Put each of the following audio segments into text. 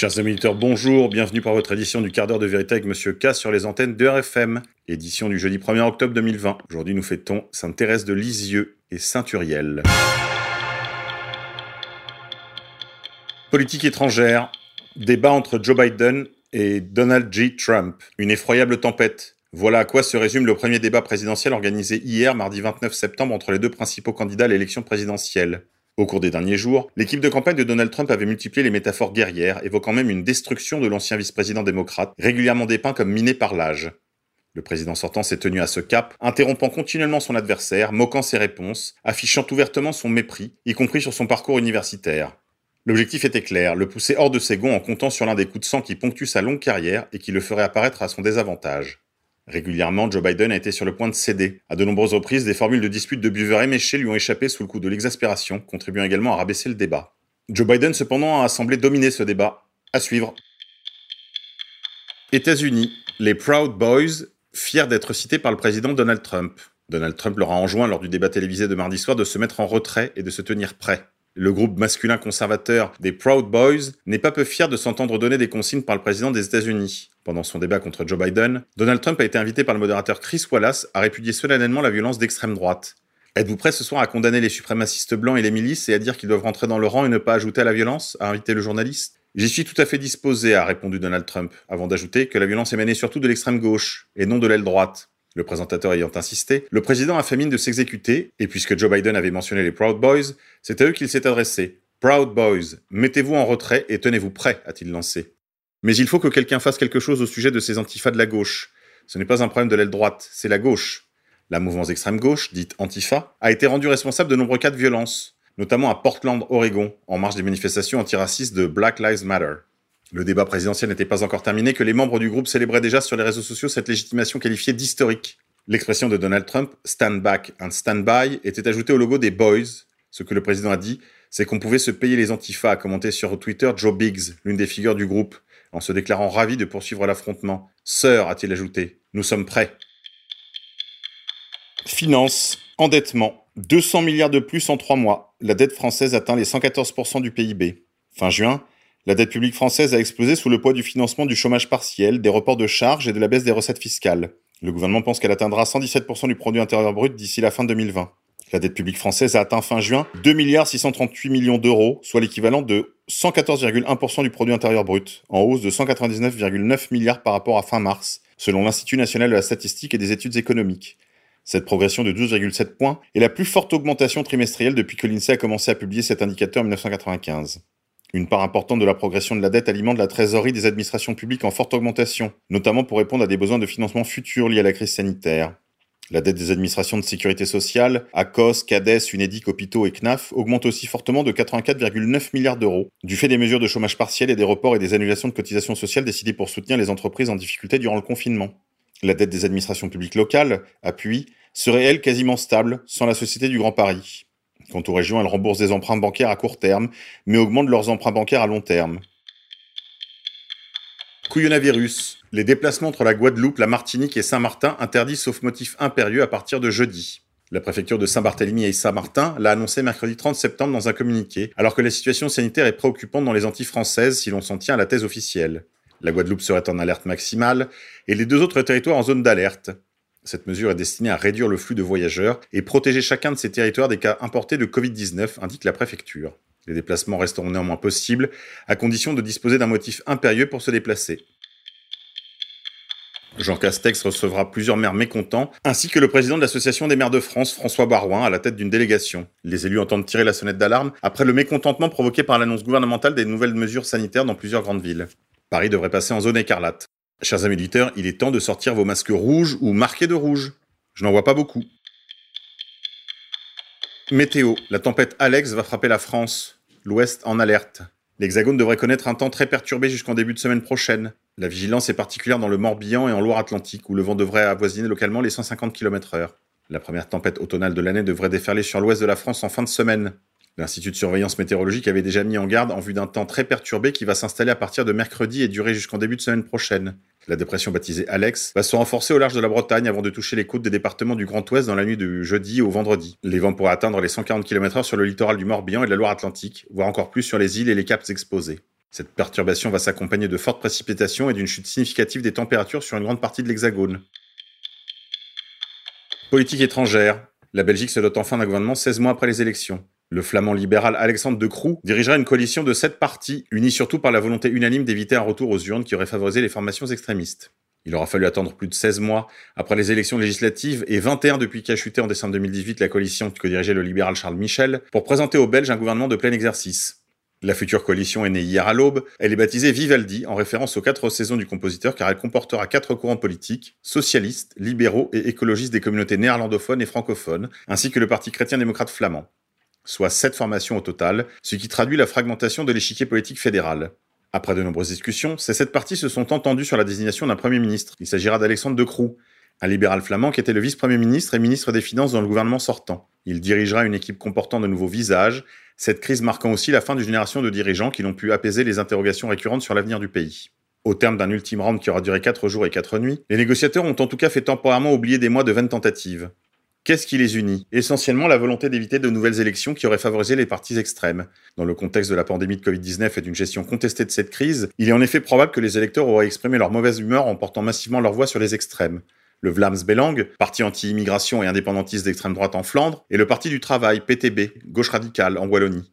Chers amis auditeurs, bonjour, bienvenue pour votre édition du quart d'heure de vérité avec Monsieur K sur les antennes de RFM, édition du jeudi 1er octobre 2020. Aujourd'hui nous fêtons Sainte Thérèse de Lisieux et Saint Uriel. Politique étrangère, débat entre Joe Biden et Donald J. Trump, une effroyable tempête. Voilà à quoi se résume le premier débat présidentiel organisé hier, mardi 29 septembre, entre les deux principaux candidats à l'élection présidentielle. Au cours des derniers jours, l'équipe de campagne de Donald Trump avait multiplié les métaphores guerrières, évoquant même une destruction de l'ancien vice-président démocrate, régulièrement dépeint comme miné par l'âge. Le président sortant s'est tenu à ce cap, interrompant continuellement son adversaire, moquant ses réponses, affichant ouvertement son mépris, y compris sur son parcours universitaire. L'objectif était clair, le pousser hors de ses gonds en comptant sur l'un des coups de sang qui ponctuent sa longue carrière et qui le ferait apparaître à son désavantage. Régulièrement, Joe Biden a été sur le point de céder. À de nombreuses reprises, des formules de dispute de buveurs éméchés lui ont échappé sous le coup de l'exaspération, contribuant également à rabaisser le débat. Joe Biden, cependant, a semblé dominer ce débat. À suivre. États-Unis. Les Proud Boys, fiers d'être cités par le président Donald Trump. Donald Trump leur a enjoint lors du débat télévisé de mardi soir de se mettre en retrait et de se tenir prêt. Le groupe masculin conservateur des Proud Boys n'est pas peu fier de s'entendre donner des consignes par le président des États-Unis. Pendant son débat contre Joe Biden, Donald Trump a été invité par le modérateur Chris Wallace à répudier solennellement la violence d'extrême droite. Êtes-vous prêt ce soir à condamner les suprémacistes blancs et les milices et à dire qu'ils doivent rentrer dans le rang et ne pas ajouter à la violence? a invité le journaliste. J'y suis tout à fait disposé, a répondu Donald Trump, avant d'ajouter que la violence émanait surtout de l'extrême gauche et non de l'aile droite. Le présentateur ayant insisté, le président a fait mine de s'exécuter, et puisque Joe Biden avait mentionné les Proud Boys, c'est à eux qu'il s'est adressé. Proud Boys, mettez-vous en retrait et tenez-vous prêts, a-t-il lancé. Mais il faut que quelqu'un fasse quelque chose au sujet de ces antifas de la gauche. Ce n'est pas un problème de l'aile droite, c'est la gauche. La mouvance extrême gauche, dite Antifa, a été rendue responsable de nombreux cas de violence, notamment à Portland, Oregon, en marge des manifestations antiracistes de Black Lives Matter. Le débat présidentiel n'était pas encore terminé que les membres du groupe célébraient déjà sur les réseaux sociaux cette légitimation qualifiée d'historique. L'expression de Donald Trump, stand back and stand by, était ajoutée au logo des Boys. Ce que le président a dit, c'est qu'on pouvait se payer les antifas, a commenté sur Twitter Joe Biggs, l'une des figures du groupe, en se déclarant ravi de poursuivre l'affrontement. Sœur, a-t-il ajouté, nous sommes prêts. Finance, endettement, 200 milliards de plus en trois mois. La dette française atteint les 114% du PIB. Fin juin, la dette publique française a explosé sous le poids du financement du chômage partiel, des reports de charges et de la baisse des recettes fiscales. Le gouvernement pense qu'elle atteindra 117% du produit intérieur brut d'ici la fin 2020. La dette publique française a atteint fin juin 2 milliards 638 millions d'euros, soit l'équivalent de 114,1% du produit intérieur brut, en hausse de 199,9 milliards par rapport à fin mars, selon l'Institut national de la statistique et des études économiques. Cette progression de 12,7 points est la plus forte augmentation trimestrielle depuis que l'INSEE a commencé à publier cet indicateur en 1995. Une part importante de la progression de la dette alimente la trésorerie des administrations publiques en forte augmentation, notamment pour répondre à des besoins de financement futurs liés à la crise sanitaire. La dette des administrations de sécurité sociale, ACOS, CADES, UNEDIC, Hôpitaux et CNAF augmente aussi fortement de 84,9 milliards d'euros, du fait des mesures de chômage partiel et des reports et des annulations de cotisations sociales décidées pour soutenir les entreprises en difficulté durant le confinement. La dette des administrations publiques locales, appui, serait elle quasiment stable sans la Société du Grand Paris. Quant aux régions, elles remboursent des emprunts bancaires à court terme, mais augmentent leurs emprunts bancaires à long terme. Couillonavirus. Les déplacements entre la Guadeloupe, la Martinique et Saint-Martin interdits sauf motif impérieux à partir de jeudi. La préfecture de Saint-Barthélemy et Saint-Martin l'a annoncé mercredi 30 septembre dans un communiqué, alors que la situation sanitaire est préoccupante dans les Antilles françaises si l'on s'en tient à la thèse officielle. La Guadeloupe serait en alerte maximale et les deux autres territoires en zone d'alerte. Cette mesure est destinée à réduire le flux de voyageurs et protéger chacun de ces territoires des cas importés de Covid-19, indique la préfecture. Les déplacements resteront néanmoins possibles, à condition de disposer d'un motif impérieux pour se déplacer. Jean Castex recevra plusieurs maires mécontents, ainsi que le président de l'Association des maires de France, François Barouin, à la tête d'une délégation. Les élus entendent tirer la sonnette d'alarme après le mécontentement provoqué par l'annonce gouvernementale des nouvelles mesures sanitaires dans plusieurs grandes villes. Paris devrait passer en zone écarlate. Chers amis auditeurs, il est temps de sortir vos masques rouges ou marqués de rouge. Je n'en vois pas beaucoup. Météo. La tempête Alex va frapper la France. L'Ouest en alerte. L'Hexagone devrait connaître un temps très perturbé jusqu'en début de semaine prochaine. La vigilance est particulière dans le Morbihan et en Loire-Atlantique, où le vent devrait avoisiner localement les 150 km h La première tempête automnale de l'année devrait déferler sur l'ouest de la France en fin de semaine. L'Institut de surveillance météorologique avait déjà mis en garde en vue d'un temps très perturbé qui va s'installer à partir de mercredi et durer jusqu'en début de semaine prochaine. La dépression baptisée Alex va se renforcer au large de la Bretagne avant de toucher les côtes des départements du Grand Ouest dans la nuit du jeudi au vendredi. Les vents pourraient atteindre les 140 km/h sur le littoral du Morbihan et de la Loire-Atlantique, voire encore plus sur les îles et les caps exposés. Cette perturbation va s'accompagner de fortes précipitations et d'une chute significative des températures sur une grande partie de l'Hexagone. Politique étrangère. La Belgique se dote enfin d'un gouvernement 16 mois après les élections. Le flamand libéral Alexandre De Croo dirigera une coalition de sept partis, unis surtout par la volonté unanime d'éviter un retour aux urnes qui aurait favorisé les formations extrémistes. Il aura fallu attendre plus de 16 mois après les élections législatives et 21 depuis qu'a chuté en décembre 2018 la coalition que dirigeait le libéral Charles Michel pour présenter aux Belges un gouvernement de plein exercice. La future coalition est née hier à l'aube. Elle est baptisée Vivaldi en référence aux quatre saisons du compositeur car elle comportera quatre courants politiques, socialistes, libéraux et écologistes des communautés néerlandophones et francophones, ainsi que le Parti chrétien-démocrate flamand. Soit sept formations au total, ce qui traduit la fragmentation de l'échiquier politique fédéral. Après de nombreuses discussions, ces sept partis se sont entendus sur la désignation d'un Premier ministre. Il s'agira d'Alexandre De Croo, un libéral flamand qui était le vice-premier ministre et ministre des Finances dans le gouvernement sortant. Il dirigera une équipe comportant de nouveaux visages, cette crise marquant aussi la fin d'une génération de dirigeants qui n'ont pu apaiser les interrogations récurrentes sur l'avenir du pays. Au terme d'un ultime round qui aura duré 4 jours et 4 nuits, les négociateurs ont en tout cas fait temporairement oublier des mois de vaines tentatives. Qu'est-ce qui les unit? Essentiellement la volonté d'éviter de nouvelles élections qui auraient favorisé les partis extrêmes. Dans le contexte de la pandémie de Covid-19 et d'une gestion contestée de cette crise, il est en effet probable que les électeurs auraient exprimé leur mauvaise humeur en portant massivement leur voix sur les extrêmes le Vlaams Belang, parti anti-immigration et indépendantiste d'extrême droite en Flandre, et le Parti du Travail, PTB, gauche radicale, en Wallonie.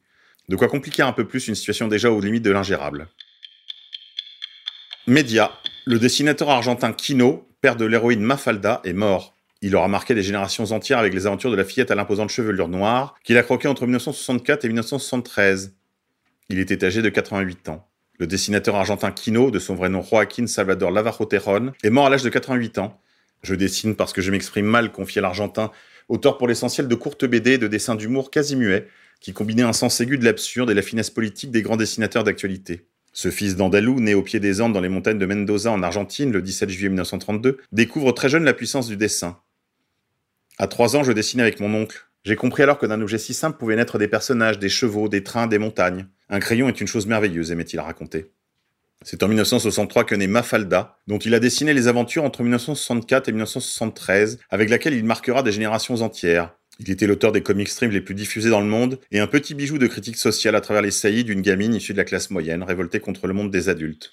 De quoi compliquer un peu plus une situation déjà aux limites de l'ingérable. Média. Le dessinateur argentin Kino, père de l'héroïne Mafalda, est mort. Il aura marqué des générations entières avec les aventures de la fillette à l'imposante chevelure noire, qu'il a croquée entre 1964 et 1973. Il était âgé de 88 ans. Le dessinateur argentin Kino, de son vrai nom Joaquín Salvador Lavajo Terron, est mort à l'âge de 88 ans. Je dessine parce que je m'exprime mal, confiait l'Argentin, auteur pour l'essentiel de courtes BD et de dessins d'humour quasi muets, qui combinaient un sens aigu de l'absurde et la finesse politique des grands dessinateurs d'actualité. Ce fils d'Andalou, né au pied des Andes dans les montagnes de Mendoza en Argentine le 17 juillet 1932, découvre très jeune la puissance du dessin. À trois ans, je dessinais avec mon oncle. J'ai compris alors que d'un objet si simple pouvaient naître des personnages, des chevaux, des trains, des montagnes. Un crayon est une chose merveilleuse, aimait-il raconter. C'est en 1963 que naît Mafalda, dont il a dessiné les aventures entre 1964 et 1973, avec laquelle il marquera des générations entières. Il était l'auteur des comics strips les plus diffusés dans le monde et un petit bijou de critique sociale à travers les saillies d'une gamine issue de la classe moyenne, révoltée contre le monde des adultes.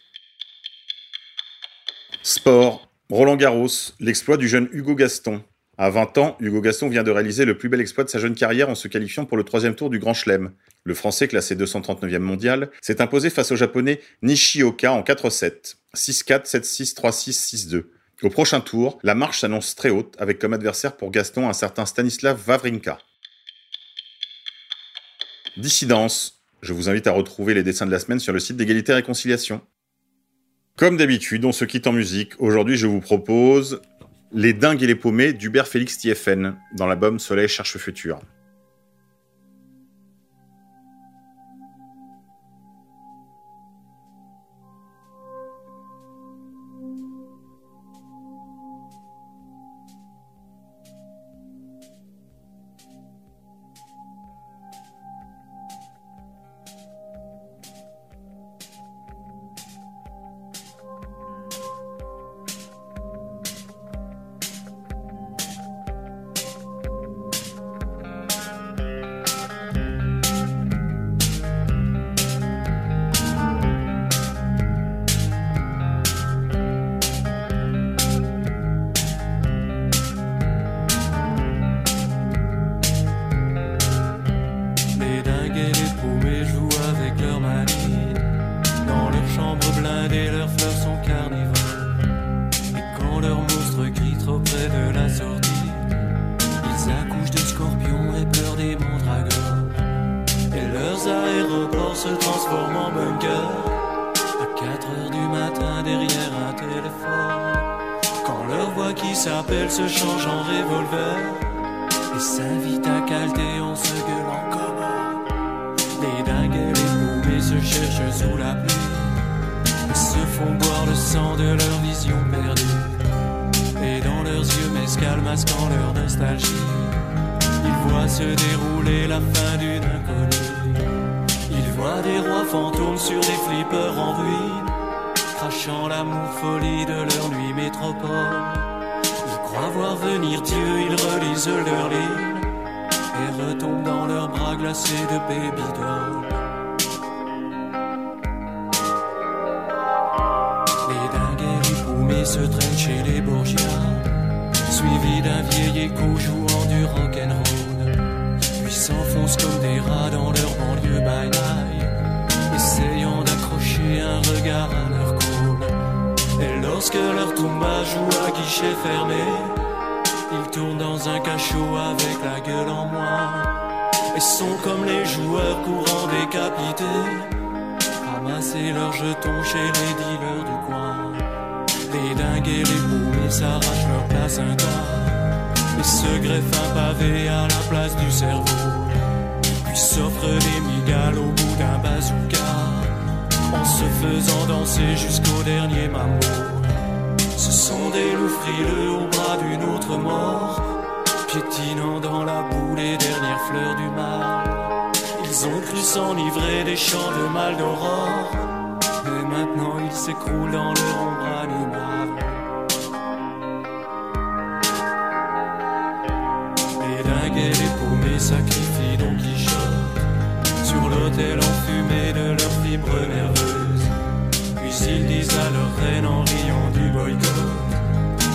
Sport. Roland Garros, l'exploit du jeune Hugo Gaston. À 20 ans, Hugo Gaston vient de réaliser le plus bel exploit de sa jeune carrière en se qualifiant pour le troisième tour du Grand Chelem. Le Français, classé 239e mondial, s'est imposé face au Japonais Nishioka en 4-7, 6-4, 7-6, 3-6, 6-2. Au prochain tour, la marche s'annonce très haute, avec comme adversaire pour Gaston un certain Stanislav Wawrinka. Dissidence. Je vous invite à retrouver les dessins de la semaine sur le site d'égalité et réconciliation. Comme d'habitude, on se quitte en musique. Aujourd'hui, je vous propose les dingues et les paumés d'Hubert Félix TFN dans l'album Soleil cherche futur. S'appelle se change en revolver. Et s'invite à calter en se gueulant comme Les dingues et les poupées se cherchent sous la pluie. Et se font boire le sang de leur vision perdue. Et dans leurs yeux mescal masquant leur nostalgie, ils voient se dérouler la fin d'une inconnue. Loin des rois fantômes sur des flippers en ruine, crachant l'amour folie de leur nuit métropole. Ils croient voir venir Dieu, ils relisent leur ligne et retombent dans leurs bras glacés de baby doll. Les dingues et les poumés se traînent chez les bourgeois, suivis d'un vieil écho jouant du rock'n'roll. Puis s'enfoncent comme des rats dans leur banlieue by night regard à leur. Et lorsque leur tomba joue à guichet fermé, ils tournent dans un cachot avec la gueule en moins. Et sont comme les joueurs courants décapités, ramasser leurs jetons chez les dealers du coin. Les dingues et les s'arrachent leur placenta et se greffent un pavé à la place du cerveau. Puis s'offrent des migales au bout d'un bazooka faisant danser jusqu'au dernier mammot. Ce sont des loups frileux au bras d'une autre mort, piétinant dans la boue les dernières fleurs du mal. Ils ont cru s'enivrer des champs de mal d'aurore, mais maintenant ils s'écroulent dans leur ombre animale. Les dingues et les paumés sacrifient Don Quichotte sur l'autel enfumé de leurs fibres nerveuses. Ils disent à leur reine en riant du boycott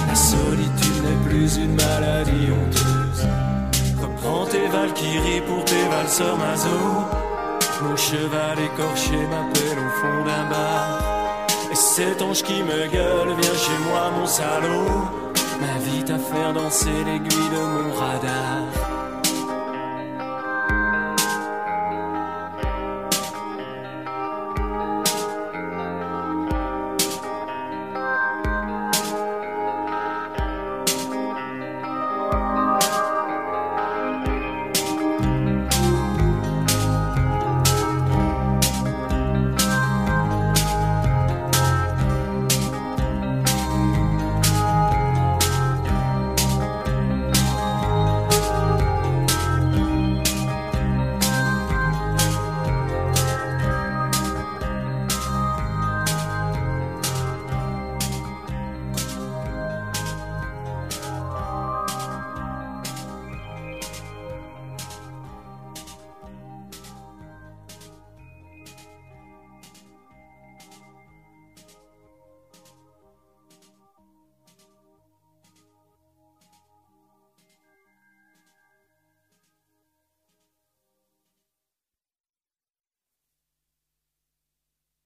La solitude n'est plus une maladie honteuse. Reprends tes valkyries pour tes valseurs mazo. Mon cheval écorché m'appelle au fond d'un bar. Et cet ange qui me gueule, viens chez moi, mon salaud. M'invite à faire danser l'aiguille de mon radar.